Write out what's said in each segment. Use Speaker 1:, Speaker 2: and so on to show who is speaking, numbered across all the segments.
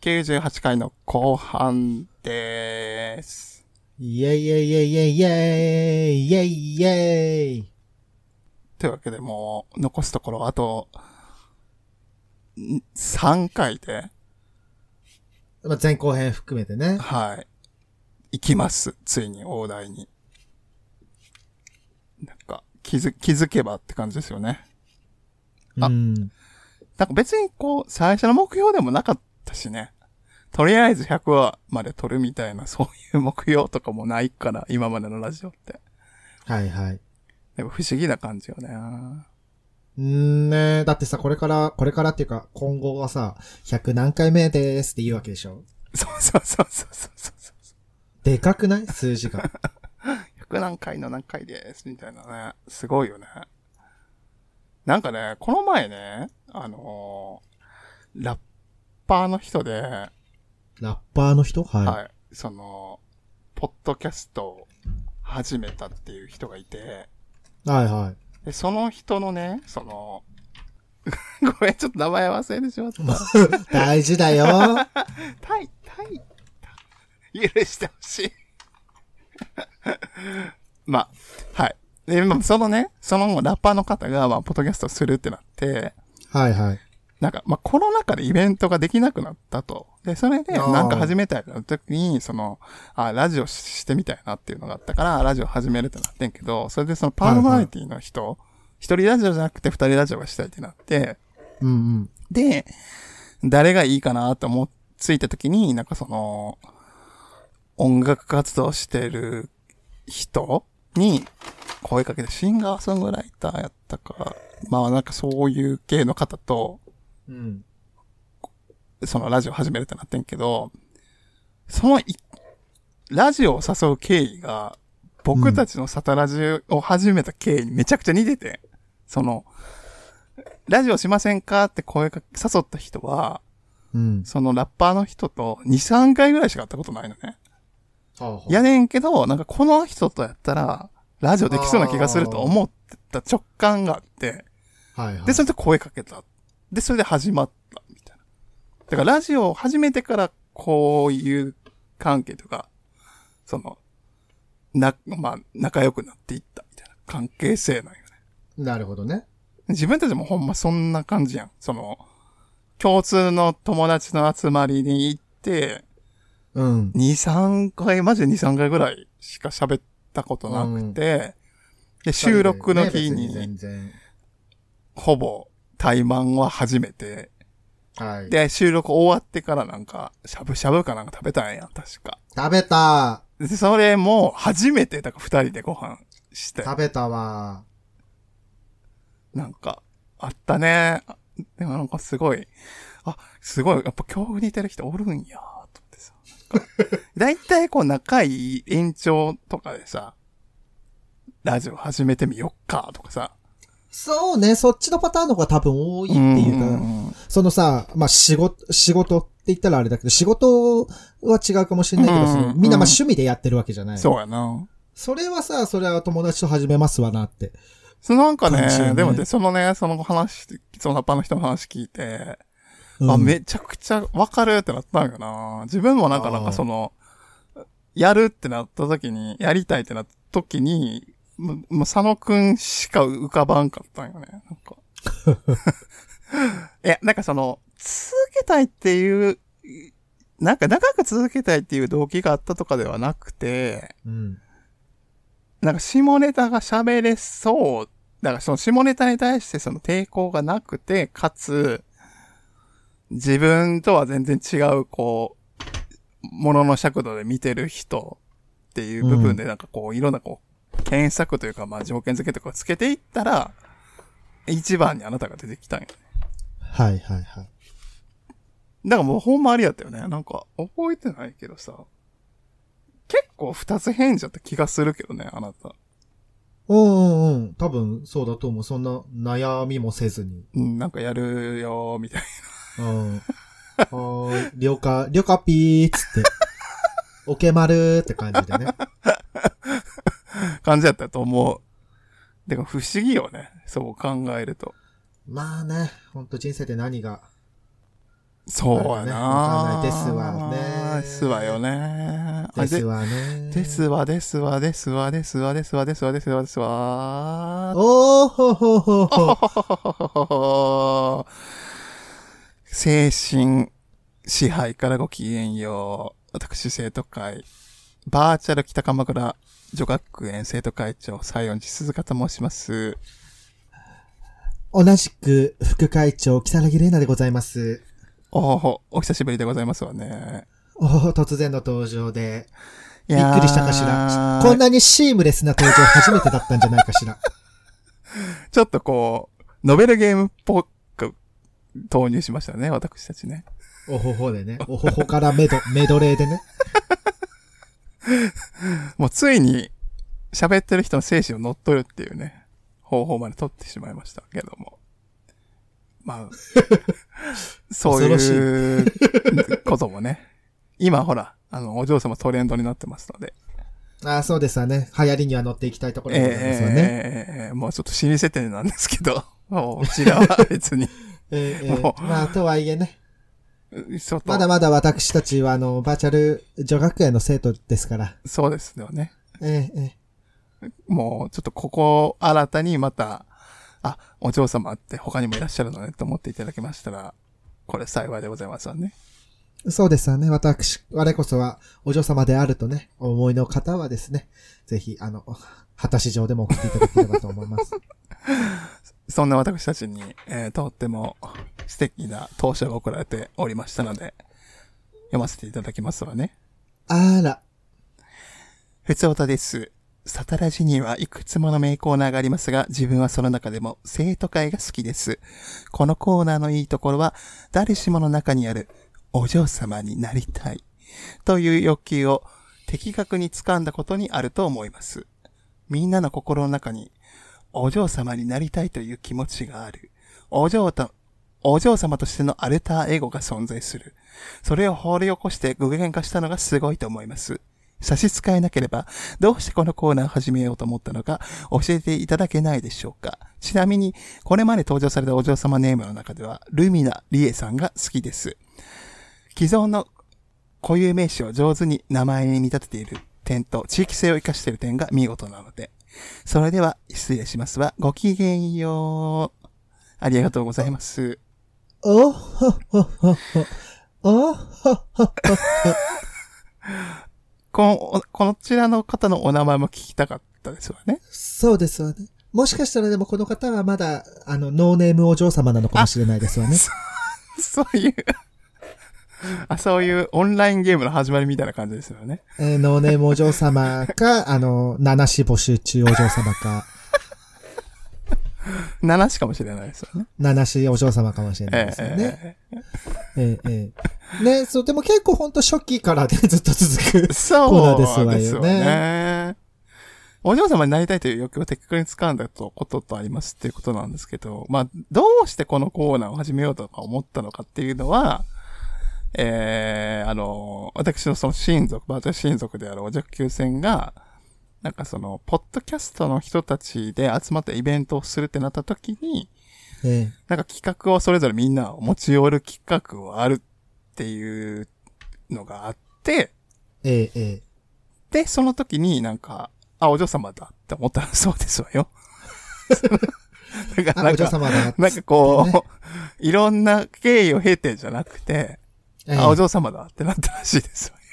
Speaker 1: 98回の後半でーす。
Speaker 2: イェイイェイイェイイェイイェイイェイイェイ
Speaker 1: というわけでもう、残すところあと、ん3回で、
Speaker 2: まあ、前後編含めてね。
Speaker 1: はい。行きます。ついに大台に。なんか、気づ、気づけばって感じですよね。あ
Speaker 2: うん。
Speaker 1: なんか別にこう、最初の目標でもなかったしね。とりあえず100話まで撮るみたいな、そういう目標とかもないから、今までのラジオって。
Speaker 2: はいはい。
Speaker 1: でも不思議な感じよね。
Speaker 2: うんねだってさ、これから、これからっていうか、今後はさ、100何回目ですって言うわけでしょ？
Speaker 1: そうそうそうそうそうそう。
Speaker 2: でかくない？数字が。
Speaker 1: 100何回の何回です、みたいなね。すごいよね。なんかね、この前ね、あのーラッパーの人で、
Speaker 2: ラッパーの人？はい。
Speaker 1: はい、その、ポッドキャストを始めたっていう人がいて、
Speaker 2: はいはい。
Speaker 1: で、その人のね、その、ごめん、ちょっと名前忘れてしまった。
Speaker 2: 大事だよ。
Speaker 1: タイ、タイ、許してほしい。まあ、はい。で、まあそのね、そのラッパーの方が、まあ、ポッドキャストするってなって、
Speaker 2: はいはい。
Speaker 1: なんか、まあ、コロナ禍でイベントができなくなったと。で、それで、なんか始めたいな時に、その、あ、ラジオしてみたいなっていうのがあったから、ラジオ始めるってなってんけど、それでそのパーソナリティの人、一、人ラジオじゃなくて二人ラジオがしたいってなって、
Speaker 2: うんうん。
Speaker 1: で、誰がいいかなと思っついた時に、なんかその、音楽活動してる人に声かけて、シンガーソングライターやったか、まあなんかそういう系の方と、
Speaker 2: うん。
Speaker 1: そのラジオ始めるってなってんけど、そのい、ラジオを誘う経緯が、僕たちのサタラジオを始めた経緯にめちゃくちゃ似てて、その、ラジオしませんかって声かけ、誘った人は、
Speaker 2: うん。
Speaker 1: そのラッパーの人と2、3回ぐらいしか会ったことないのね。
Speaker 2: は
Speaker 1: やねんけど、なんかこの人とやったら、ラジオできそうな気がすると思ってた直感があって、
Speaker 2: はいはい。
Speaker 1: で、それで声かけた。で、それで始まった、みたいな。だからラジオを始めてから、こういう関係とか、その、な、まあ、仲良くなっていった、みたいな関係性なんよね。
Speaker 2: なるほどね。
Speaker 1: 自分たちもほんまそんな感じやん。その、共通の友達の集まりに行って、
Speaker 2: うん。
Speaker 1: 2、3回、マジで2、3回ぐらいしか喋ったことなくて、で、収録の日に、
Speaker 2: 全然。
Speaker 1: ほぼ、対マンは初めて、
Speaker 2: はい。
Speaker 1: で、収録終わってからなんか、しゃぶしゃぶかなんか食べたんや、確か。
Speaker 2: 食べた
Speaker 1: で、それも、初めて、だから二人でご飯して、
Speaker 2: 食べたわ。
Speaker 1: なんか、あったね。でもなんかすごい、あ、すごい、やっぱ境遇似てる人おるんや、と思ってさ。だいたいこう仲いい延長とかでさ、ラジオ始めてみよっか、とかさ。
Speaker 2: そうね、そっちのパターンの方が多分多いっていうか、
Speaker 1: ん
Speaker 2: そのさ、まあ、仕事、仕事って言ったらあれだけど、仕事は違うかもしれないけど、
Speaker 1: うん
Speaker 2: そのみんなまあ趣味でやってるわけじゃない。
Speaker 1: そうやな。
Speaker 2: それはさ、それは友達と始めますわなって。
Speaker 1: そのなんかね、
Speaker 2: ね
Speaker 1: でもね、そのね、その話、そのラッパーの人の話聞いて、
Speaker 2: うん
Speaker 1: あ、めちゃくちゃわかるってなったんよな。自分もなんか、なんかその、やるってなった時に、やりたいってなった時に、もう、佐野くんしか浮かばんかったんよね。なんか。いや、なんかその、続けたいっていう、なんか長く続けたいっていう動機があったとかではなくて、
Speaker 2: うん。
Speaker 1: なんか下ネタが喋れそう。だからその下ネタに対してその抵抗がなくて、かつ、自分とは全然違う、こう、ものの尺度で見てる人っていう部分でなんかこう、いろんなこう、検索というかまあ条件付けとかつけていったら、一番にあなたが出てきたんよね。
Speaker 2: はいはいはい。
Speaker 1: だからもうほんまありやったよね。なんか、覚えてないけどさ、結構二つ返事だった気がするけどね、あなた。
Speaker 2: うんうんうん。多分そうだと思う。そんな悩みもせずに。
Speaker 1: うん、なんかやるよ、みたい
Speaker 2: うん。はーい。了解、了解ピーっつって。オケマルって感じでね。
Speaker 1: な 感じだったと思う。でも不思議よね。そう考えると。
Speaker 2: まあね、ほんと人生で何が。
Speaker 1: そうやな
Speaker 2: わかんないですわね
Speaker 1: ですわよね。あ
Speaker 2: ですわね。
Speaker 1: ですわ、ですわ、ですわ、ですわ、ですわ、ですわ、ですわ、ですわ。
Speaker 2: おーほほほほ。
Speaker 1: 精神支配からごきげんよう。私、生徒会、バーチャル北鎌倉女学園生徒会長、西園寺鈴鹿と申します。
Speaker 2: 同じく副会長、木更木玲奈でございます。
Speaker 1: おお、お久しぶりでございますわね。
Speaker 2: おー突然の登場で。
Speaker 1: び
Speaker 2: びっくりしたかしら。こんなにシームレスな登場初めてだったんじゃないかしら。
Speaker 1: ちょっとこう、ノベルゲームっぽく投入しましたね、私たちね。
Speaker 2: おほほでね。おほほからメド、メドレーでね。
Speaker 1: もうついに喋ってる人の精神を乗っ取るっていうね、方法まで取ってしまいましたけども。まあ、そういうこともね。今ほら、あの、お嬢様トレンドになってますので。
Speaker 2: ああ、そうですわね。流行りには乗っていきたいところ
Speaker 1: え
Speaker 2: ですわね。
Speaker 1: えええもうちょっと老舗店なんですけど、もううちらは別に、
Speaker 2: ええええ
Speaker 1: も
Speaker 2: まあ、とはいえね。まだまだ私たちは、あの、バーチャル女学園の生徒ですから。
Speaker 1: そうですよね。
Speaker 2: ええええ
Speaker 1: もうちょっとここ新たにまた、あ、お嬢様って他にもいらっしゃるのねと思っていただけましたら、これ幸いでございますわね。
Speaker 2: そうですわね。私、我こそはお嬢様であるとね、お思いの方はですね、ぜひ、あの、果たし状でも送っていただければと思います。
Speaker 1: そんな私たちに、えーとっても素敵な当社が送られておりましたので、読ませていただきますわね。
Speaker 2: あら、
Speaker 1: ふつおたです。サタラジにはいくつもの名コーナーがありますが、自分はその中でも生徒会が好きです。このコーナーのいいところは、誰しもの中にあるお嬢様になりたいという欲求を的確に掴んだことにあると思います。みんなの心の中にお嬢様になりたいという気持ちがある。お嬢と、お嬢様としてのアルターエゴが存在する。それを掘り起こして具現化したのがすごいと思います。差し支えなければ、どうしてこのコーナーを始めようと思ったのか教えていただけないでしょうか。ちなみに、これまで登場されたお嬢様ネームの中では、ルミナ・リエさんが好きです。既存の固有名詞を上手に名前に見立てている点と地域性を生かしている点が見事なので。それでは、失礼しますわ。ごきげんよう。ありがとうございます。
Speaker 2: おほほほほ。おほほほ。
Speaker 1: この、おこちらの方のお名前も聞きたかったですわね。
Speaker 2: そうですわね。もしかしたらでもこの方はまだ、あの、ノーネームお嬢様なのかもしれないですわね。
Speaker 1: そういう、あ、そういうオンラインゲームの始まりみたいな感じですよね。
Speaker 2: えーノーネームお嬢様か、あの、七子募集中お嬢様か、
Speaker 1: 7しかもしれないですよね。
Speaker 2: 七子お嬢様かもしれない
Speaker 1: え
Speaker 2: ですよね。
Speaker 1: え
Speaker 2: ええええね、そう、でも結構ほんと初期からね、ずっと続く。
Speaker 1: そう
Speaker 2: コーナーですわよね
Speaker 1: よね。お嬢様になりたいという欲求を的確に掴んだとこととありますっていうことなんですけど、まあ、どうしてこのコーナーを始めようとか思ったのかっていうのは、えー、あの、私のその親族、バーチャル親族であるお弱級戦が、なんかその、ポッドキャストの人たちで集まったイベントをするってなった時に、
Speaker 2: え
Speaker 1: なんか企画をそれぞれみんな持ち寄る企画をあるっていうのがあって、
Speaker 2: ええええ
Speaker 1: で、その時になんか、あ、お嬢様だって思ったらそうですわよ。だからなんか。なんかこう、
Speaker 2: ね
Speaker 1: いろんな経緯を経てじゃなくて、
Speaker 2: ええ
Speaker 1: あ、お嬢様だってなったらしいですわよ。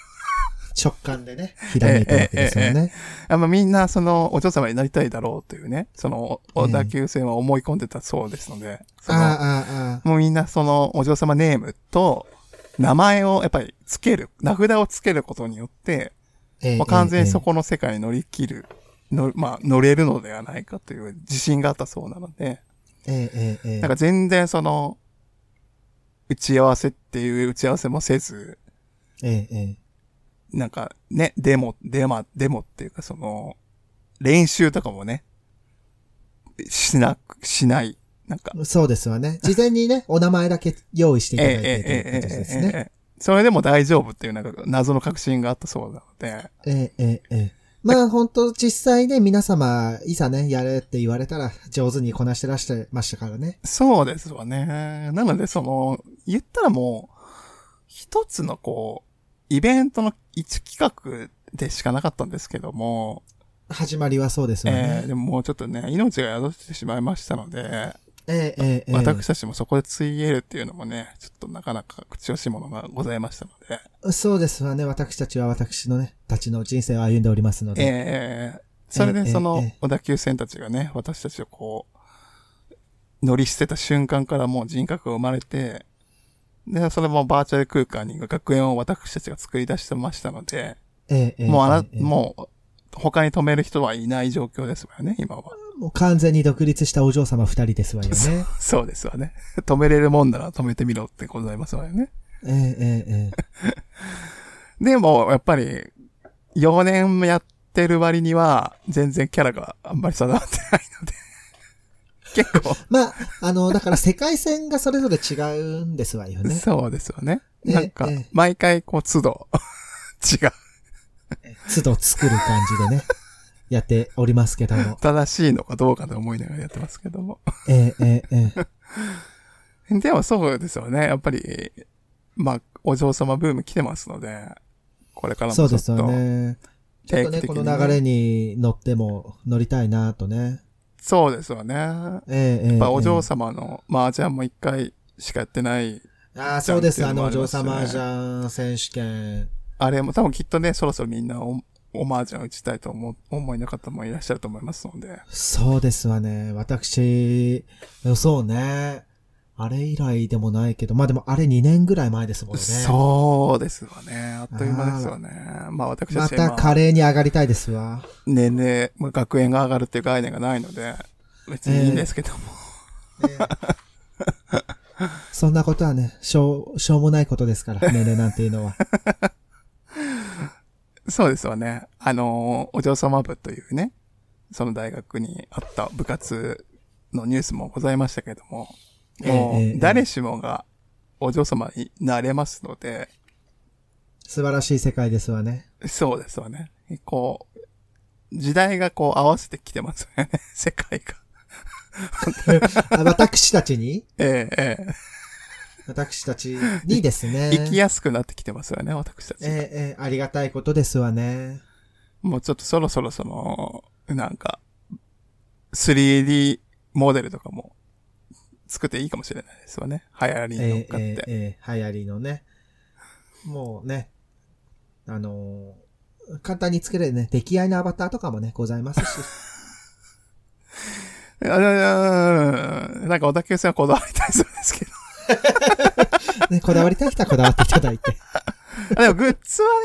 Speaker 2: 直感でね、ひらめいたわけですよね。
Speaker 1: あまあ、みんなそのお嬢様になりたいだろうというね、その、お
Speaker 2: ええ
Speaker 1: 打球戦は思い込んでたそうですので、その
Speaker 2: ああ、
Speaker 1: もうみんなそのお嬢様ネームと名前をやっぱりつける、名札をつけることによって、
Speaker 2: ええ
Speaker 1: まあ、完全にそ
Speaker 2: こ。
Speaker 1: この世界に乗り切る、のまあ、乗れるのではないかという自信があったそうなので、
Speaker 2: ええええええ
Speaker 1: なんか全然その、打ち合わせっていう打ち合わせもせず、
Speaker 2: えええ
Speaker 1: なんかね、デモ、デマ、デモっていうかその、練習とかもね、しなく、しない。なんか。
Speaker 2: そうですわね。事前にね、お名前だけ用意していた
Speaker 1: ええ
Speaker 2: だいてという
Speaker 1: え。えそれでも大丈夫っていうなんか謎の確信があったそうなので。
Speaker 2: ええええええまあ本当実際ね、皆様、いざね、やれって言われたら上手にこなしてらしてましたからね。
Speaker 1: そうですわね。なので、その、言ったらもう、一つのこう、イベントの一企画でしかなかったんですけども、
Speaker 2: 始まりはそうですよ
Speaker 1: え
Speaker 2: ね
Speaker 1: ー。でももうちょっとね、命が宿ってしまいましたので、
Speaker 2: ええええええ
Speaker 1: 私たちもそこでついえるっていうのもね、ちょっとなかなか口惜しいものがございましたので、
Speaker 2: そうですわね。私たちは私のね、たちの人生を歩んでおりますので。
Speaker 1: えー、それ
Speaker 2: ええ
Speaker 1: でその
Speaker 2: ええ
Speaker 1: 小田急線たちがね、私たちをこう、乗り捨てた瞬間からもう人格が生まれて、で、それもバーチャル空間に学園を私たちが作り出してましたので、
Speaker 2: ええええ
Speaker 1: もうあな、
Speaker 2: ええ
Speaker 1: もう、他に止める人はいない状況ですわよね、今は。
Speaker 2: もう完全に独立したお嬢様二人ですわよね。
Speaker 1: そうですわね。止めれるもんなら止めてみろってございますわよね。
Speaker 2: ええええええ
Speaker 1: でも、やっぱり、4年やってる割には、全然キャラがあんまり定まってないので。結構、
Speaker 2: まあ、あの、だから世界線がそれぞれ違うんですわよね。
Speaker 1: そうですよね。
Speaker 2: ええ
Speaker 1: なんか
Speaker 2: ええ、
Speaker 1: 毎回こう、都度、違う。
Speaker 2: 都度作る感じでね、やっておりますけども。
Speaker 1: 正しいのかどうかと思いながらやってますけども。
Speaker 2: ええええええ
Speaker 1: でもそうですよね。やっぱり、まあ、お嬢様ブーム来てますので、これからも
Speaker 2: そうですよね。ちょっとね、この流れに乗っても乗りたいなとね。
Speaker 1: そうですよね。や
Speaker 2: ええええ
Speaker 1: っぱお嬢
Speaker 2: え
Speaker 1: 様の麻雀も一回しかやってない。
Speaker 2: えああ、そうです。あの、お嬢様じゃん選手権。
Speaker 1: あれも多分きっとね、そろそろみんなお、お麻雀打ちたいと思う、思いの方もいらっしゃると思いますので。
Speaker 2: そうですわね。私、そうね。あれ以来でもないけど、まあでもあれ2年ぐらい前ですもんね。
Speaker 1: そうですわね。あっという間ですよね。まあ私は今、
Speaker 2: た華麗に上がりたいですわ。
Speaker 1: 年齢、まあ学園が上がるっていう概念がないので、別にいいんですけども。
Speaker 2: ええそんなことはね、しょう、しょうもないことですから、年齢なんていうのは。
Speaker 1: そうですわね。あのーお嬢様部というね、その大学にあった部活のニュースもございましたけども、も
Speaker 2: ええええ
Speaker 1: う誰しもがお嬢様になれますので、
Speaker 2: 素晴らしい世界ですわね。
Speaker 1: そうですわね。こう、時代がこう合わせてきてますよね、世界が。
Speaker 2: あ私たちに？
Speaker 1: ええ、え
Speaker 2: 私たちにですね。
Speaker 1: え。生きやすくなってきてますよね、私たち。
Speaker 2: ええええありがたいことですわね。
Speaker 1: もうちょっとそろそろその、なんか、3D モデルとかも作っていいかもしれないですわね。流行りに乗っ
Speaker 2: ええ
Speaker 1: かって。
Speaker 2: ええええ流行りのね。もうね、あのー簡単に作れるね、出来合いのアバターとかもね、ございますし。
Speaker 1: なんか小田急線はこだわりたいそうですけど。
Speaker 2: ね、こだわりたい人はこだわっていただいて。
Speaker 1: あ でもグッズはね、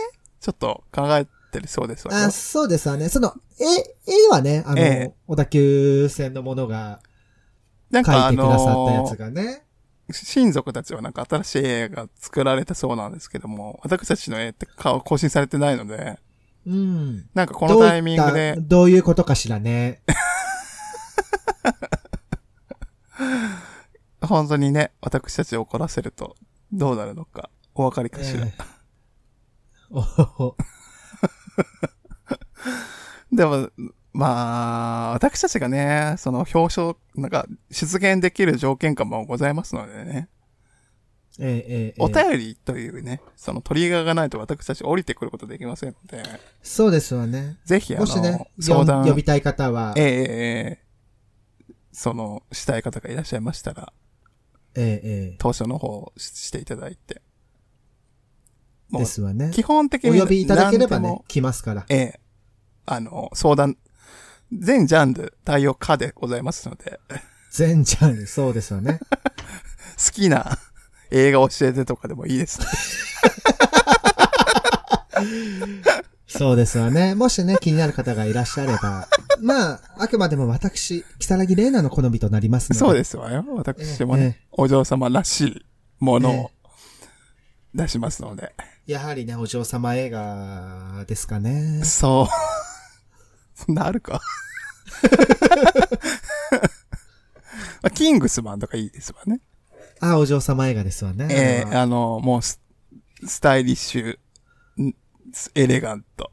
Speaker 1: ちょっと考えてるそうですわよ
Speaker 2: あ、そうですわね。その、絵、絵はね、あの、
Speaker 1: ええ
Speaker 2: 小田急線のものが書
Speaker 1: なん
Speaker 2: てくださったや
Speaker 1: の
Speaker 2: つがね。
Speaker 1: 親族たちはなんか新しい絵が作られたそうなんですけども、私たちの絵って顔更新されてないので、
Speaker 2: うん。
Speaker 1: なんかこのタイミングで
Speaker 2: どういった、どういうことかしらね。
Speaker 1: 本当にね、私たちを怒らせるとどうなるのかお分かりかしら。
Speaker 2: ええ。おほほ。
Speaker 1: でも、まあ、私たちがね、その表彰、なんか、出現できる条件下もございますのでね、
Speaker 2: ええええええ。
Speaker 1: お便りというね、そのトリガーがないと私たち降りてくることできませんので、
Speaker 2: そうですわね。
Speaker 1: ぜひ、あの、
Speaker 2: ね、
Speaker 1: 相談、
Speaker 2: 呼びたい方は、
Speaker 1: えええその、したい方がいらっしゃいましたら、
Speaker 2: えええ
Speaker 1: 当初の方をししていただいて。
Speaker 2: ですわね。
Speaker 1: 基本的に
Speaker 2: お呼びいただければね来ますから。
Speaker 1: ええあの、相談、全ジャンル対応可でございますので、
Speaker 2: 全ジャンル、そうですわね。
Speaker 1: 好きな映画教えてとかでもいいです。
Speaker 2: そうですわね。もしね、気になる方がいらっしゃれば、まあ、あくまでも私、木更木玲奈の好みとなりますので。
Speaker 1: そうですわよ。私もね、
Speaker 2: え
Speaker 1: お嬢様らしいもの
Speaker 2: え
Speaker 1: を出しますので。
Speaker 2: やはりね、お嬢様映画ですかね。
Speaker 1: そう。そんなあるかあ キングスマンとかいいですわね。
Speaker 2: あ、お嬢様映画ですわね。
Speaker 1: ええ
Speaker 2: あれは
Speaker 1: あの、もうス、スタイリッシュ、んエレガント、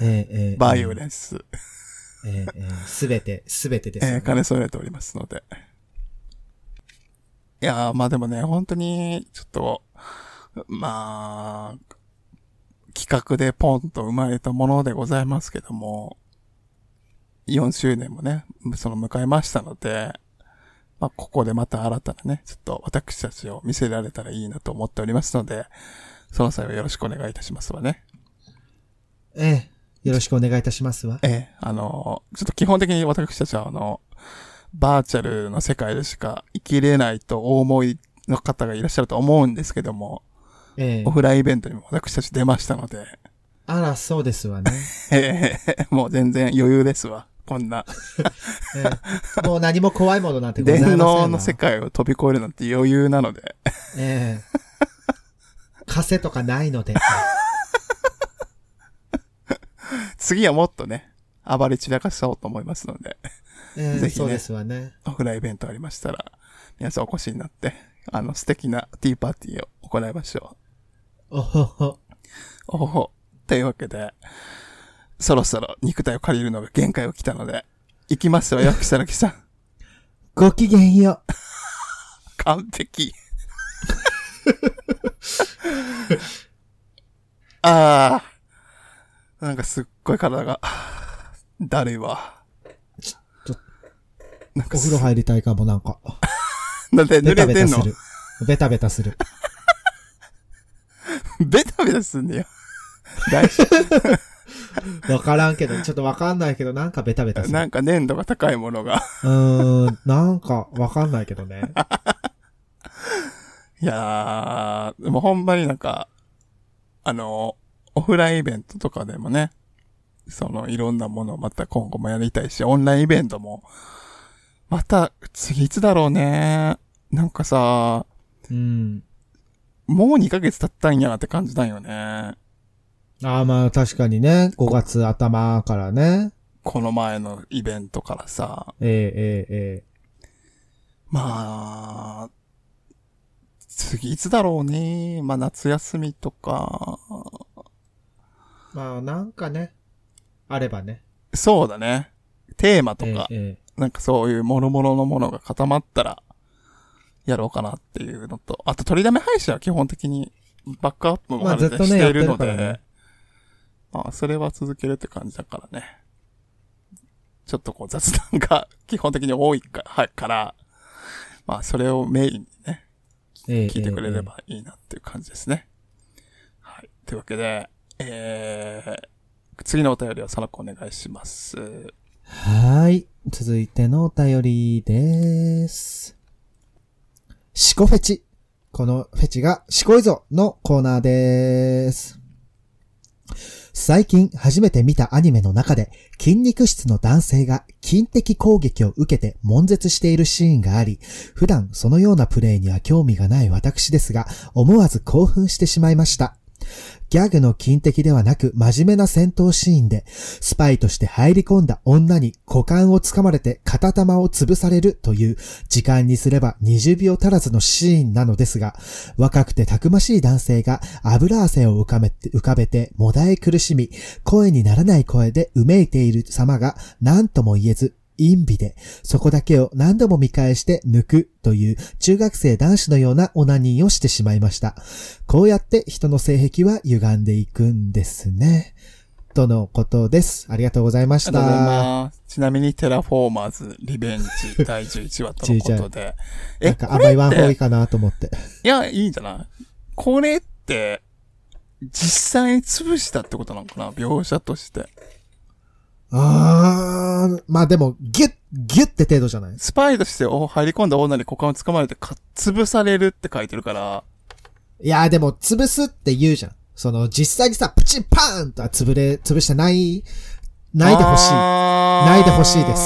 Speaker 2: ええええ
Speaker 1: バイオレンス、
Speaker 2: ええええすべて、すべてですよね、
Speaker 1: えー兼ね揃えておりますので。いやー、まあでもね、本当に、ちょっと、まあ、企画でポンと生まれたものでございますけども、4周年もね、その迎えましたので、まあ、ここでまた新たなね、ちょっと私たちを見せられたらいいなと思っておりますので、その際はよろしくお願いいたしますわね。
Speaker 2: ええ。よろしくお願いいたしますわ。
Speaker 1: ええ、あの、ちょっと基本的に私たちはあの、バーチャルの世界でしか生きれないとお思いの方がいらっしゃると思うんですけども、
Speaker 2: ええ
Speaker 1: オ。フラインイベントにも私たち出ましたので、
Speaker 2: あら、そうですわね。
Speaker 1: ええ、もう全然余裕ですわ。こんな、
Speaker 2: ええもう何も怖いものなんてございません
Speaker 1: 電
Speaker 2: わ
Speaker 1: 脳の世界を飛び越えるなんて余裕なので、
Speaker 2: ええ。枷とかないので。
Speaker 1: 次はもっとね、暴れ散らかそうと思いますので、
Speaker 2: ええ
Speaker 1: ぜひね
Speaker 2: そうですわね。
Speaker 1: オフラインイベントありましたら、皆さんお越しになって、あの、素敵なティーパーティーを行いましょう。
Speaker 2: おほほ。
Speaker 1: おほほ。というわけで、そろそろ肉体を借りるのが限界を来たので、行きますわよ、木更木さん。
Speaker 2: ごきげんよ
Speaker 1: 完璧。ああ。なんかすっごい体が、だるいわ。
Speaker 2: ちょ
Speaker 1: なんか
Speaker 2: お風呂入りたいかも、なんか。
Speaker 1: なんで濡
Speaker 2: ベタ
Speaker 1: れてんの？
Speaker 2: ベタする。ベタベタする。
Speaker 1: ベタベタすんねよ。大丈
Speaker 2: わからんけど、ちょっとわかんないけど、なんかベタベタ
Speaker 1: 夫。
Speaker 2: する。
Speaker 1: なんか粘度が高いものが。
Speaker 2: うーん、なんかわかんないけどね。
Speaker 1: いやー、でもほんまになんか、あの、オフラインイベントとかでもね、そのいろんなものをまた今後もやりたいし、オンラインイベントも、また次いつだろうね。なんかさ、
Speaker 2: うん。
Speaker 1: もう2ヶ月経ったんやって感じだよね。
Speaker 2: ああ、まあ確かにね。5月頭からね。
Speaker 1: この前のイベントからさ。
Speaker 2: えええええ
Speaker 1: まあ、次いつだろうね。まあ夏休みとか。
Speaker 2: えまあなんかね。あればね。
Speaker 1: そうだね。テーマと
Speaker 2: ええ
Speaker 1: か、
Speaker 2: え
Speaker 1: なんかそういう諸々のものが固まったら、やろうかなっていうのと、あと取りだめ配信は基本的にバックアップもあれで
Speaker 2: まあね
Speaker 1: しているの
Speaker 2: やってるから
Speaker 1: で
Speaker 2: ね、
Speaker 1: まあそれは続けるって感じだからね。ちょっとこう雑談が 基本的に多いかはいから、まあそれをメインにね、聞いてくれればいいなっていう感じですね。はい。というわけで、えー、次のお便りはさらくお願いします。
Speaker 2: はい。続いてのお便りです。シコフェチ。このフェチがシコいぞのコーナーです。最近初めて見たアニメの中で筋肉質の男性が筋的攻撃を受けて悶絶しているシーンがあり、普段そのようなプレイには興味がない私ですが、思わず興奮してしまいました。ギャグの金的ではなく真面目な戦闘シーンで、スパイとして入り込んだ女に股間をつかまれて片玉を潰されるという時間にすれば20秒足らずのシーンなのですが、若くてたくましい男性が油汗を浮かべて、浮かべてもだえ苦しみ、声にならない声でうめいている様が何とも言えず、陰美で、そこだけを何度も見返して抜くという中学生男子のようなオナニーをしてしまいました。こうやって人の性癖は歪んでいくんですね。とのことです。ありがとうございました。
Speaker 1: ちなみに、テラフォーマーズリベンジ 第11話とのことで。
Speaker 2: なんか甘いワンホーイかなと思って。
Speaker 1: いや、いいんじゃない？これって、実際に潰したってことなのかな？描写として。
Speaker 2: あー、まあでも、ギュッ、ギュッって程度じゃない？
Speaker 1: スパイとしてお入り込んだ女に股間を掴まれてか潰されるって書いてるから、
Speaker 2: いやーでも、潰すって言うじゃん。その、実際にさ、プチンパーンとは潰れ、潰してない、ないでほしい。ないでほしいです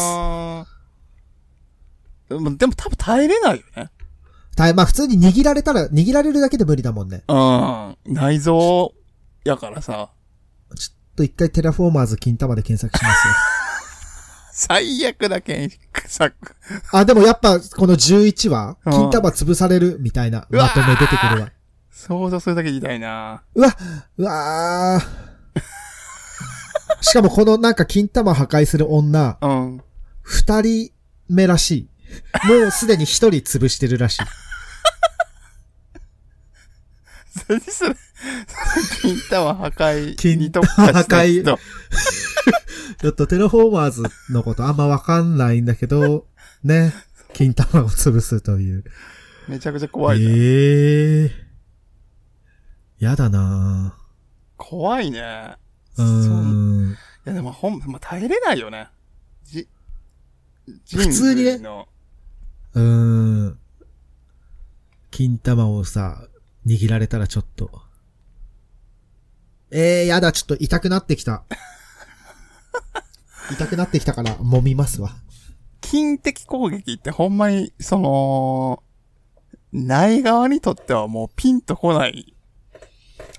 Speaker 1: でも、でも多分耐えれないよね。
Speaker 2: たまあ普通に握られたら、握られるだけで無理だもんね。
Speaker 1: うん。内臓やからさ、
Speaker 2: ちょっと一回テラフォーマーズ金玉で検索しますよ。
Speaker 1: 最悪だけさ、
Speaker 2: あ、でもやっぱ、この11は、
Speaker 1: うん
Speaker 2: 金玉潰されるみたいなまとめ出てくるわ。
Speaker 1: 想像するだけで痛いな
Speaker 2: うわ、うわー。しかもこのなんか金玉破壊する女、
Speaker 1: うん。
Speaker 2: 二人目らしい。もうすでに一人潰してるらしい。
Speaker 1: 何それ 金玉破壊
Speaker 2: 金
Speaker 1: に特化した
Speaker 2: 破壊
Speaker 1: 人。
Speaker 2: ちょっとテレフォーマーズのことあんまわかんないんだけど、ね。金玉を潰すという。
Speaker 1: めちゃくちゃ怖いじゃん。
Speaker 2: ええやだな
Speaker 1: 怖いね。う
Speaker 2: ん。
Speaker 1: いやでもほん、まあ、耐えれないよね。じ、
Speaker 2: 普通にねうーん。金玉をさ、握られたらちょっと。ええー、やだ、ちょっと痛くなってきた。痛くなってきたから、揉みますわ。
Speaker 1: 金的攻撃ってほんまに、その、ない側にとってはもうピンとこない。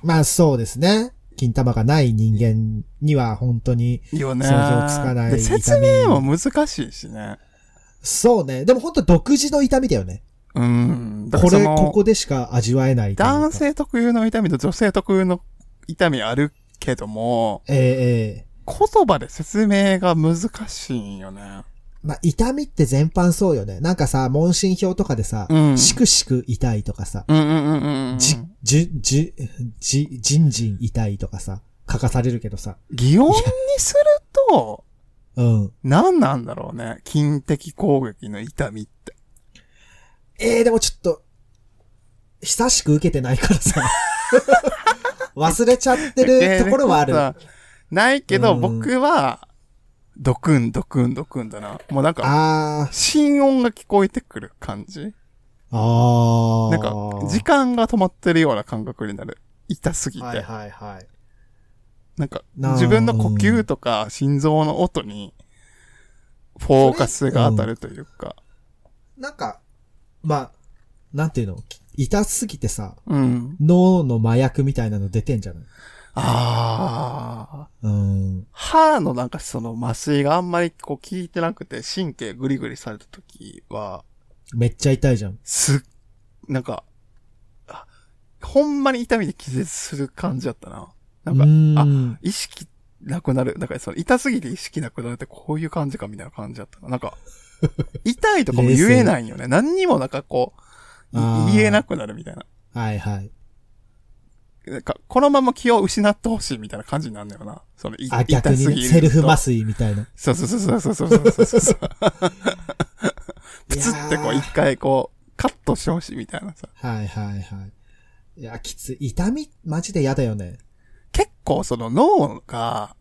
Speaker 2: まあそうですね。金玉がない人間には本当に。想像つかない
Speaker 1: で説明も難しいしね。
Speaker 2: そうね。でも本当独自の痛みだよね。
Speaker 1: うん。
Speaker 2: これ、ここでしか味わえない
Speaker 1: 男性特有の痛みと女性特有の痛みあるけども、
Speaker 2: ええええ
Speaker 1: 言葉で説明が難しいんよね。
Speaker 2: まあ、痛みって全般そうよね。なんかさ、問診票とかでさ、
Speaker 1: うん
Speaker 2: しくしく痛いとかさ、
Speaker 1: うんうんうんうんうん。
Speaker 2: じ、じ、じ、じ、じんじん痛いとかさ、書かされるけどさ。
Speaker 1: 擬音にすると、
Speaker 2: うん。
Speaker 1: 何なんだろうね。筋的攻撃の痛みって。
Speaker 2: ええでもちょっと、久しく受けてないからさ。忘れちゃってるところはある。
Speaker 1: さないけど、
Speaker 2: うん
Speaker 1: 僕は、ドクンドクンドクンだな。もうなんか、
Speaker 2: あ
Speaker 1: 心音が聞こえてくる感じ
Speaker 2: あ、ああ。
Speaker 1: なんか、時間が止まってるような感覚になる。痛すぎて。
Speaker 2: はいはいはい。
Speaker 1: なんか、自分の呼吸とか心臓の音に、フォーカスが当たるというか。
Speaker 2: なんか、まあ、なんていうの？痛すぎてさ、
Speaker 1: うん。
Speaker 2: 脳の麻薬みたいなの出てんじゃない？
Speaker 1: ああ。
Speaker 2: うん。
Speaker 1: 歯のなんかその麻酔があんまりこう効いてなくて神経グリグリされた時は、
Speaker 2: めっちゃ痛いじゃん。
Speaker 1: すっ、なんか、あほんまに痛みで気絶する感じだったな。なんか、あ、
Speaker 2: ん
Speaker 1: 意識なくなる。だからその痛すぎて意識なくなるってこういう感じかみたいな感じだったな。なんか、痛いとかも言えないよね。何にもなんかこう、言えなくなるみたいな。
Speaker 2: はいはい。
Speaker 1: なんか、このまま気を失ってほしいみたいな感じになるんだよな。その、い
Speaker 2: あ、逆にね、セルフ麻酔みたいな。
Speaker 1: そうそうそうそうそうそうそうそう。プツってこう一回こう、カットしてほしいみたいなさ。
Speaker 2: ーはいはいはい。いや、きつい。痛み、マジで嫌だよね。
Speaker 1: 結構その脳が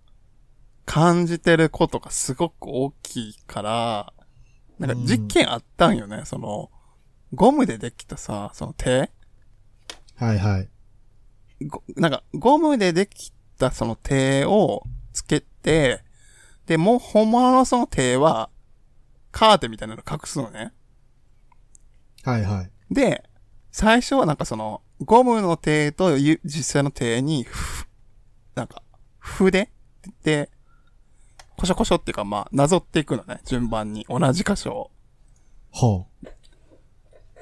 Speaker 1: 感じてることがすごく大きいから、なんか実験あったんよね。その、ゴムでできたさ、その手？
Speaker 2: はいはい。
Speaker 1: ごなんか、ゴムでできたその手をつけて、で、もう本物のその手は、カーテンみたいなの隠すのね。
Speaker 2: はいはい。
Speaker 1: で、最初はなんかその、ゴムの手とゆ実際の手に、ふなんか、筆？で、コショコショっていうかまあ、なぞっていくのね、順番に。同じ箇所を。
Speaker 2: ほ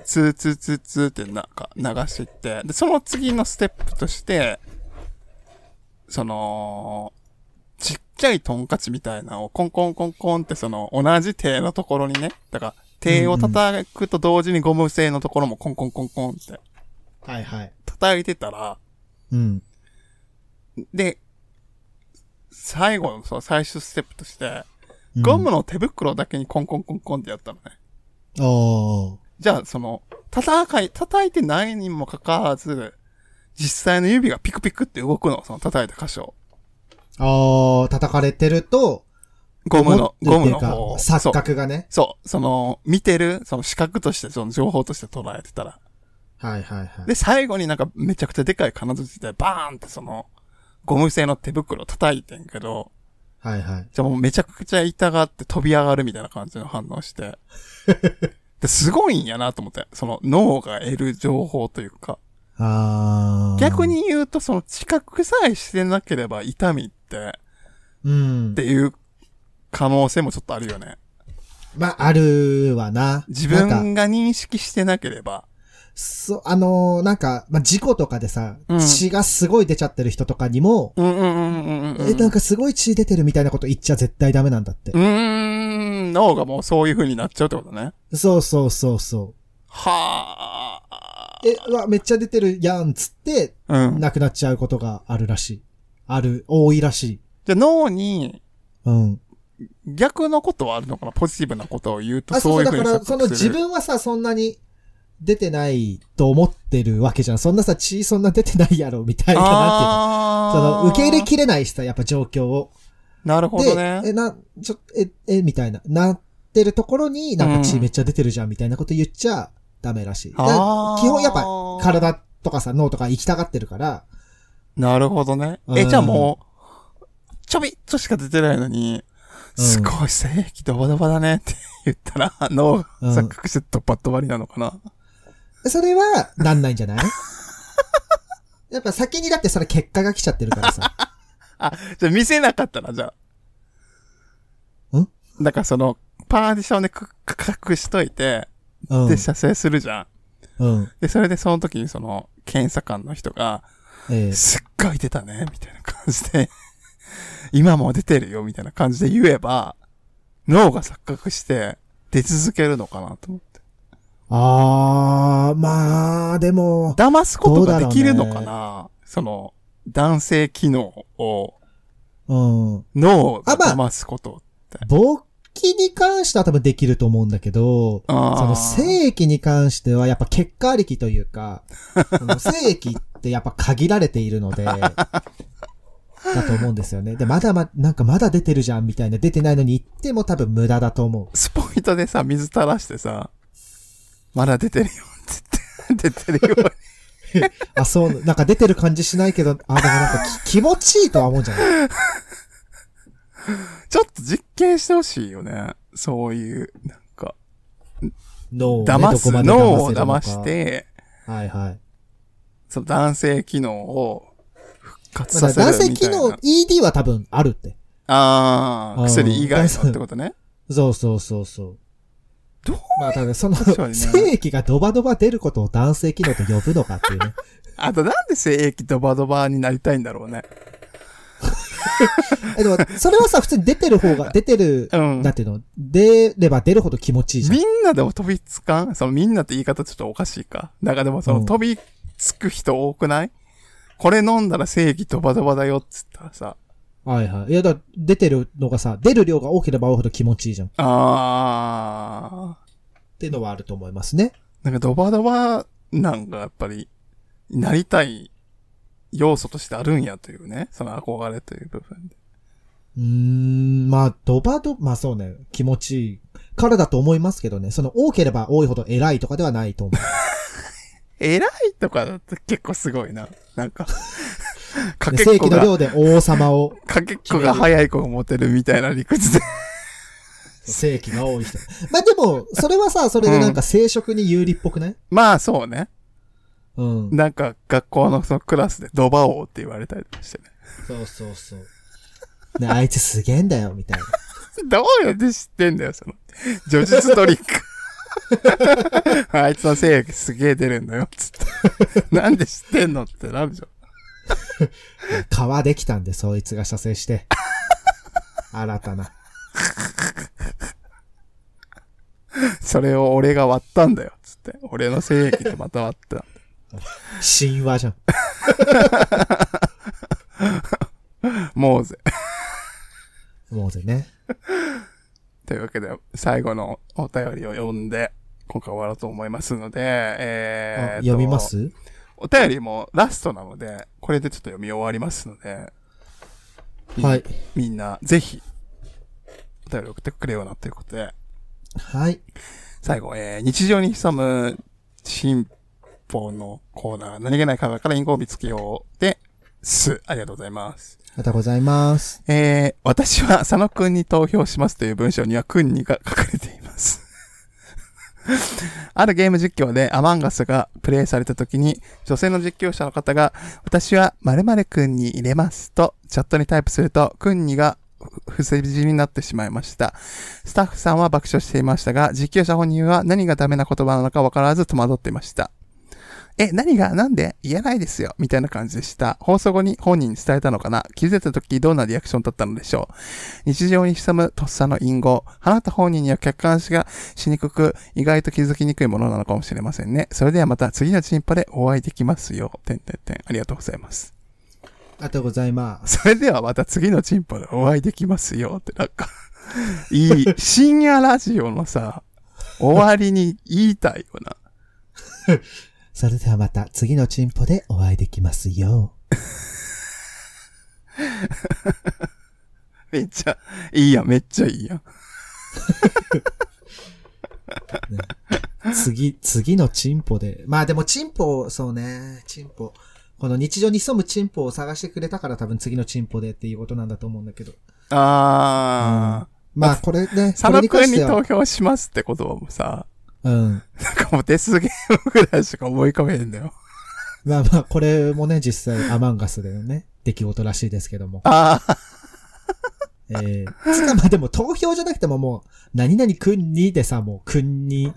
Speaker 1: ツーツーツーツーってなんか流していって、で、その次のステップとして、その、ちっちゃいトンカチみたいなのをコンコンコンコンってその同じ手のところにね、だから手を叩くと同時にゴム製のところもコンコンコンコンって
Speaker 2: う。はいはい。
Speaker 1: 叩いてたら、
Speaker 2: うん。
Speaker 1: で、最後のその最終ステップとして、
Speaker 2: うん
Speaker 1: ゴムの手袋だけにコンコンコンコンってやったのね。
Speaker 2: おー。
Speaker 1: じゃあ、その、叩い、叩いてないにもかかわらず、実際の指がピクピクって動くの、その叩いた箇所。
Speaker 2: あー、叩かれてると、
Speaker 1: ゴムの、ゴムの方。
Speaker 2: 錯。覚がね。
Speaker 1: そう。その、見てる、その視覚として、その情報として捉えてたら。
Speaker 2: はいはいはい。
Speaker 1: で、最後になんかめちゃくちゃでかい金槌でバーンってその、ゴム製の手袋を叩いてんけど、
Speaker 2: はいはい。
Speaker 1: じゃあもうめちゃくちゃ痛がって飛び上がるみたいな感じの反応して。ですごいんやなと思って。その脳が得る情報というか。
Speaker 2: あー。
Speaker 1: 逆。に言うと、その知覚さえしてなければ痛みって、
Speaker 2: うん
Speaker 1: っ。ていう可能性もちょっとあるよね。
Speaker 2: まあ、あるわな。
Speaker 1: 自分が認識してなければ。
Speaker 2: そう、あのーなんか、まあ、事故とかでさ、
Speaker 1: うん
Speaker 2: 血がすごい出ちゃってる人とかにも、
Speaker 1: うんうんうんうんうん。
Speaker 2: え、なんかすごい血出てるみたいなこと言っちゃ絶対ダメなんだって。
Speaker 1: うーん、脳がもうそういう風になっちゃうってことね。
Speaker 2: そうそうそうそ
Speaker 1: はあ。
Speaker 2: う。え、うわ、めっちゃ出てるやんつって、
Speaker 1: うん。
Speaker 2: 亡くなっちゃうことがあるらしい。ある、多いらしい。
Speaker 1: じゃあ脳に
Speaker 2: うん。
Speaker 1: 逆のことはあるのかな？ポジティブなことを言うと
Speaker 2: あ、そう
Speaker 1: いう風に
Speaker 2: だから、その自分はさ、そんなに出てないと思ってるわけじゃん。そんなさ、血そんな出てないやろ、みたいな、なんていうの。その、受け入れきれないしさ、やっぱ状況を。
Speaker 1: なるほどね。
Speaker 2: で、え、な、ちょ、え、え、みたいな、なってるところに、なんか
Speaker 1: うん
Speaker 2: 血めっちゃ出てるじゃん、みたいなこと言っちゃダメらしい。だ
Speaker 1: あー
Speaker 2: 基本やっぱ、体とかさ、脳とか行きたがってるから、
Speaker 1: なるほどね。え、
Speaker 2: うん
Speaker 1: じゃあもう、ちょびっとしか出てないのに、
Speaker 2: うん
Speaker 1: すごい正液ドバドバだねって言ったら、脳が
Speaker 2: うん
Speaker 1: 錯覚してドバドバになるのかな。
Speaker 2: それは、なんないんじゃない？やっぱ先にだってそれ結果が来ちゃってるからさ。
Speaker 1: あ、じゃあ見せなかったら、じゃあ。
Speaker 2: ん？
Speaker 1: だからその、パーティションでく隠しといて、
Speaker 2: うん
Speaker 1: で、。射精するじゃん。
Speaker 2: うん。
Speaker 1: で、それでその時にその、検査官の人が、
Speaker 2: ええ
Speaker 1: すっごい出たね、みたいな感じで、今も出てるよ、みたいな感じで言えば、脳が錯覚して、出続けるのかなと思って。
Speaker 2: あー、まあ、でも、
Speaker 1: 騙すことができるのかなその、男性機能を、
Speaker 2: うん。
Speaker 1: 脳が
Speaker 2: あまあ
Speaker 1: 騙すこと。
Speaker 2: 勃起に関しては多分できると思うんだけど、その精液に関してはやっぱ結果ありきというか、その精液ってやっぱ限られているので、だと思うんですよね。で、まだま、なんかまだ出てるじゃんみたいな出てないのに言っても多分無駄だと思う。
Speaker 1: スポイトでさ、水垂らしてさ、まだ出てるよって言って、出てるよ。
Speaker 2: あ、そう、なんか出てる感じしないけど、あ、でもなんかき気持ちいいとは思うんじゃない？
Speaker 1: ちょっと実験してほしいよね。そういう、なんか、
Speaker 2: 脳をね、
Speaker 1: 騙す、脳を
Speaker 2: 騙
Speaker 1: し。て、
Speaker 2: はいはい。
Speaker 1: その男性機能を復活
Speaker 2: まあ
Speaker 1: させる
Speaker 2: 男性機
Speaker 1: みたいな。
Speaker 2: 能 ED は多分あるって。
Speaker 1: ああ、
Speaker 2: うん
Speaker 1: 薬以外のってことね。
Speaker 2: そうそうそうそう。
Speaker 1: どう
Speaker 2: まあ、ただその、精液がドバドバ出ることを男性機能と呼ぶのかっていうね。
Speaker 1: あとなんで精液ドバドバになりたいんだろうね。
Speaker 2: え、でも、それはさ、普通に出てる方が、出てる、
Speaker 1: うん
Speaker 2: なんていうの、出れば出るほど気持ちいいじゃん
Speaker 1: み。んなでも飛びつかん？そのみんなって言い方ちょっとおかしいか。だからでもそうの
Speaker 2: ん
Speaker 1: 飛びつく人多くない？これ飲んだら精液ドバドバだよっつったらさ。
Speaker 2: はいはい。いや、だ出てるのがさ、出る量が多ければ多いほど気持ちいいじゃん。っ
Speaker 1: あ
Speaker 2: ていうのはあると思いますね。
Speaker 1: ー。なんかドバドバなんかやっぱり、なりたい要素としてあるんやというね。その憧れという部分で。
Speaker 2: うーん、まあ、ドバド、まあそうね、気持ちいいからだと思いますけどね。その多ければ多いほど偉いとかではないと思う。
Speaker 1: 偉いとかだと結構すごいな。なんか、かけっこが、
Speaker 2: 量で王様を、
Speaker 1: かけっこが早い子がモテるみたいな理屈で。
Speaker 2: 正規が多い人。まあでも、それはさ、それでなんか生殖に有利っぽくない？
Speaker 1: まあそうね。
Speaker 2: うん。
Speaker 1: なんか学校のそのクラスでドバ王って言われたりしてね。
Speaker 2: そうそうそう。ね、あいつすげえんだよ、みたいな。
Speaker 1: どうやって知ってんだよ、その。叙述トリック。あいつの性癖すげえ出るんだよ、つって。なんで知ってんのってなるじゃん。
Speaker 2: 皮できたんで、そいつが射精して。新たな。
Speaker 1: それを俺が割ったんだよ、つって。俺の性癖でまた割った。
Speaker 2: 神話じゃん。
Speaker 1: もうぜ。
Speaker 2: もうぜね。
Speaker 1: というわけで、最後のお便りを読んで、今回終わろうと思いますので、えー
Speaker 2: 読みます？
Speaker 1: お便りもラストなので、これでちょっと読み終わりますので、
Speaker 2: はい。
Speaker 1: みんな、ぜひ、お便り送ってくれよなということで、
Speaker 2: はい。
Speaker 1: 最後、えー、日常に潜む進歩のコーナー、何気ない会話からインゴを見つけようです。ありがとうございます。
Speaker 2: ありがとうございます。
Speaker 1: えー、私は佐野くんに投票しますという文章にはくんにが書かれています。あるゲーム実況でアマンガスがプレイされた時に、女性の実況者の方が、私は〇〇くんに入れますとチャットにタイプすると、くんにが不正字になってしまいました。スタッフさんは爆笑していましたが、実況者本人は何がダメな言葉なのかわからず戸惑っていました。え、何が？なんで？言えないですよみたいな感じでした。放送後に本人に伝えたのかな？気づいた時どんなリアクションだったのでしょう日常に潜むとっさの隠語。放った本人には客観視がしにくく、意外と気づきにくいものなのかもしれませんね。それではまた次のチンポでお会いできますよ。てんてんてん。ありがとうございます。
Speaker 2: ありがとうございます。
Speaker 1: それではまた次のチンポでお会いできますよ。ってなんか、いい、深夜ラジオのさ、終わりに言いたいよな。
Speaker 2: それではまた次のチンポでお会いできますよ。
Speaker 1: めっちゃ、いいやん、めっちゃいいやん。
Speaker 2: 次、次のチンポで。まあでもチンポ、そうね、チンポ。この日常に潜むチンポを探してくれたから多分次のチンポでっていうことなんだと思うんだけど。
Speaker 1: あ
Speaker 2: まあこれね、
Speaker 1: ー、佐
Speaker 2: これ
Speaker 1: 野くんに
Speaker 2: に関しては
Speaker 1: 投票しますって言葉もさ、
Speaker 2: うん。
Speaker 1: かもうデスゲームぐらいしか思い浮かべへんだよ。
Speaker 2: まあまあ、これもね、実際アマンガスでのね、出来事らしいですけども。
Speaker 1: ああ、
Speaker 2: えー、つかまあでも投票じゃなくてももう、何々くんにでさ、もうくんに。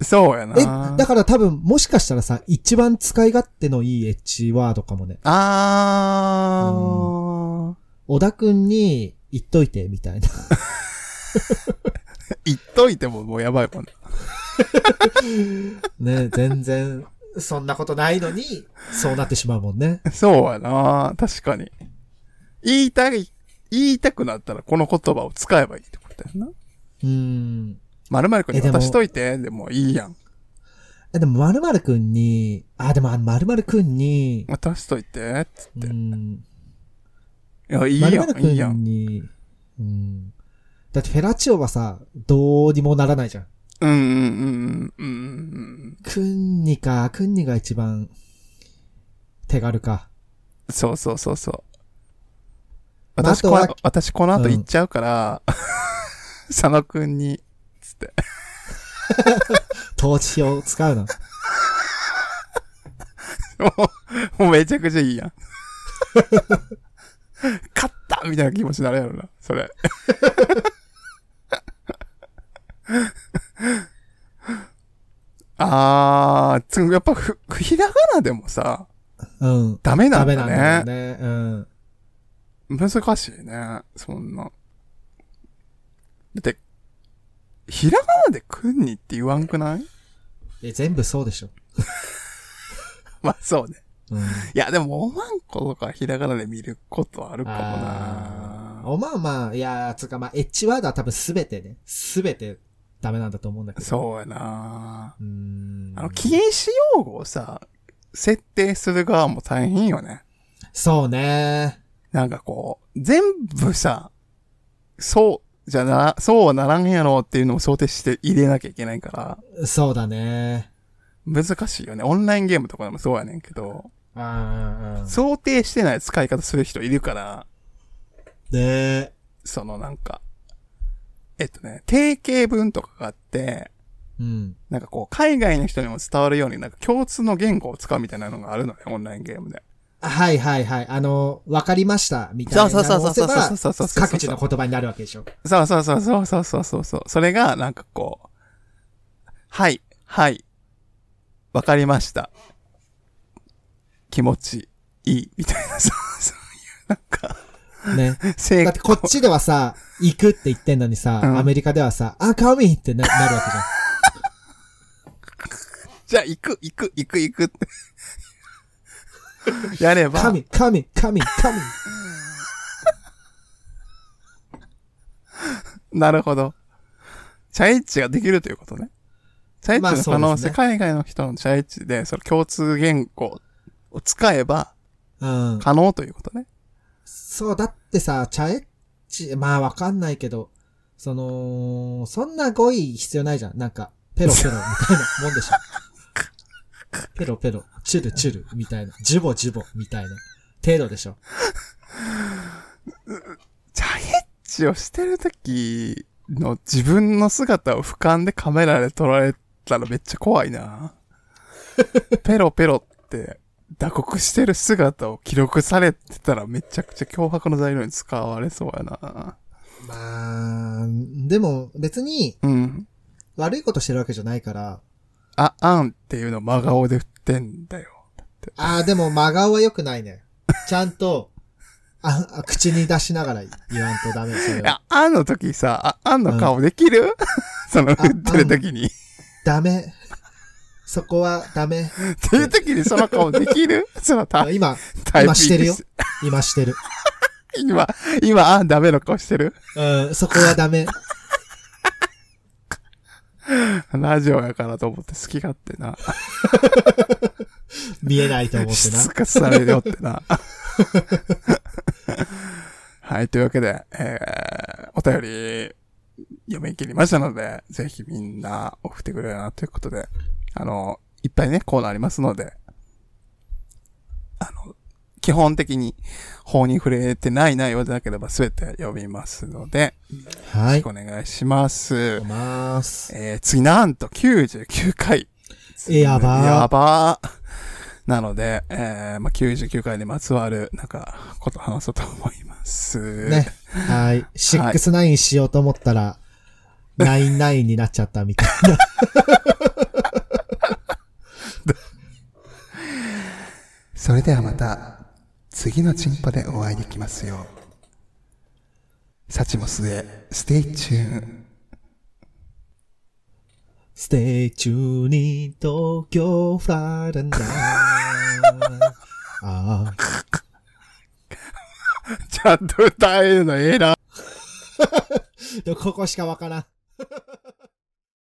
Speaker 1: そうやな。
Speaker 2: え、だから多分、もしかしたらさ、一番使い勝手のいいエッジワードかもね。
Speaker 1: あー、
Speaker 2: 小田くんに言っといて、みたいな。
Speaker 1: 言っといてももうやばいもんね。
Speaker 2: ね、全然、そんなことないのに、そうなってしまうもんね。
Speaker 1: そうやな。確かに。言いたい、言いたくなったらこの言葉を使えばいいってことだよな。
Speaker 2: うーん。
Speaker 1: 〇〇くんに渡しといて、でもいいやん。
Speaker 2: え、でも、まるまるくんに、あ、でも、まるまるくんに、
Speaker 1: 渡しといて、つって。
Speaker 2: う
Speaker 1: い
Speaker 2: ん、ま
Speaker 1: や、いいやん、いいや
Speaker 2: うん。だってフェラチオはさ、どうにもならないじゃん。
Speaker 1: うんうんうんうんうんうん。
Speaker 2: くんにか、くんにが一番、手軽か。
Speaker 1: そうそうそうそう。
Speaker 2: まあ
Speaker 1: 私この、
Speaker 2: あ
Speaker 1: 私この後
Speaker 2: うん
Speaker 1: 行っちゃうから、佐野くんに、つって。
Speaker 2: 投資を使うの。
Speaker 1: もう、もうめちゃくちゃいいやん。勝ったみたいな気持ちになるやろな、それ。あー、つやっぱふ、ひらがなでもさ、
Speaker 2: うん。
Speaker 1: ダメなんだ
Speaker 2: ダメなんだよ
Speaker 1: ね。
Speaker 2: ね。うん。
Speaker 1: 難しいね、そんな。だって、ひらがなでくんにって言わんくない？
Speaker 2: え、全部そうでしょ。
Speaker 1: まあそうね。
Speaker 2: うん。
Speaker 1: いや、でも、おまんことかひらがなで見ることあるかもな
Speaker 2: おまあまあ、いやー、つうかまあ、エッジワードは多分すべてね、すべてダメなんだと思うんだけど。
Speaker 1: そうやな
Speaker 2: う。ん。
Speaker 1: あの、禁止用語をさ、設定する側も大変よね。
Speaker 2: そうね。
Speaker 1: なんかこう、全部さ、そう、じゃな、そうはならんやろっていうのも想定して入れなきゃいけないから、
Speaker 2: そうだね。
Speaker 1: 難しいよね。オンラインゲームとかでもそうやねんけど、
Speaker 2: うんうんうん。
Speaker 1: 想定してない使い方する人いるから、
Speaker 2: ね
Speaker 1: そのなんか、えっとね、定型文とかがあって、
Speaker 2: うん。
Speaker 1: なんかこう、海外の人にも伝わるように、なんか共通の言語を使うみたいなのがあるのね、オンラインゲームで。
Speaker 2: はいはいはい。あの、わかりました、みたいな
Speaker 1: そうそうそうそうそうそうそうそう
Speaker 2: 各地の言葉になるわけでしょ。
Speaker 1: そうそうそうそうそうそうそうそう。それが、なんかこう、はい、はい、わかりました。気持ちいい、みたいな、そう、そういう、なんか、
Speaker 2: ね。
Speaker 1: 成
Speaker 2: だってこっちではさ、行くって言ってんのにさ、
Speaker 1: うん
Speaker 2: アメリカではさ、あ、カミってななるわけじゃん。
Speaker 1: じゃあ、行く、行く、行く、行くって。やれば、
Speaker 2: 神、神、神、神。
Speaker 1: なるほど。チャイッチができるということね。チャイッチの可能性、
Speaker 2: まあそうですね
Speaker 1: 海外の人のチャイッチで、その共通言語を使えば
Speaker 2: うん。
Speaker 1: 可能ということね。
Speaker 2: そう、だってさ、チャエッチ、まあわかんないけど、その、そんな語彙必要ないじゃん。なんか、ペロペロみたいなもんでしょ。ペロペロ、チュルチュルみたいな、ジュボジュボみたいな程度でしょ。
Speaker 1: チャイッチをしてるときの自分の姿を俯瞰でカメラで撮られたらめっちゃ怖いな。ペロペロって打刻してる姿を記録されてたらめちゃくちゃ脅迫の材料に使われそうやな。
Speaker 2: まあ、でも別に
Speaker 1: うん。
Speaker 2: 悪いことしてるわけじゃないから、
Speaker 1: あ、あんっていうの真顔で振ってんだよ。
Speaker 2: ああ、でも真顔は良くないね。ちゃんと、あ、あ口に出しながら言わんとダメ、それは。
Speaker 1: いや、あんの時さ、あ、あんの顔できる、その振ってる時に。っ
Speaker 2: ダメ。そこはダメ。
Speaker 1: ていう時にその顔できる？そのタイピング
Speaker 2: 今してるよ。今してる。
Speaker 1: 今、今、あんダメの顔してる？
Speaker 2: うん、そこはダメ。
Speaker 1: ラジオやからと思って好き勝手な。
Speaker 2: 見えないと思って
Speaker 1: し
Speaker 2: な。
Speaker 1: つかされよってな。はい、というわけで、えー、お便り読み切りましたので、ぜひみんな送ってくれるなということで、あの、いっぱいね、コーナーありますので、あの、基本的に法に触れてない内容でなければ全て読みますので、
Speaker 2: はい。
Speaker 1: お願いします。
Speaker 2: ます。
Speaker 1: えー、次なんと99回。
Speaker 2: えやばー
Speaker 1: やばー。なので、えー、まあ、99回にまつわる、なんか、こと話そうと思います。
Speaker 2: ね。はい。69しようと思ったら、99になっちゃったみたいな。
Speaker 1: それではまた、次のチンポでお会いできますよ。幸も末、 stay tuned。
Speaker 2: ステイチューに東京フラダンダ ああ。
Speaker 1: ちゃんと歌えるのええな。
Speaker 2: ここしかわからん。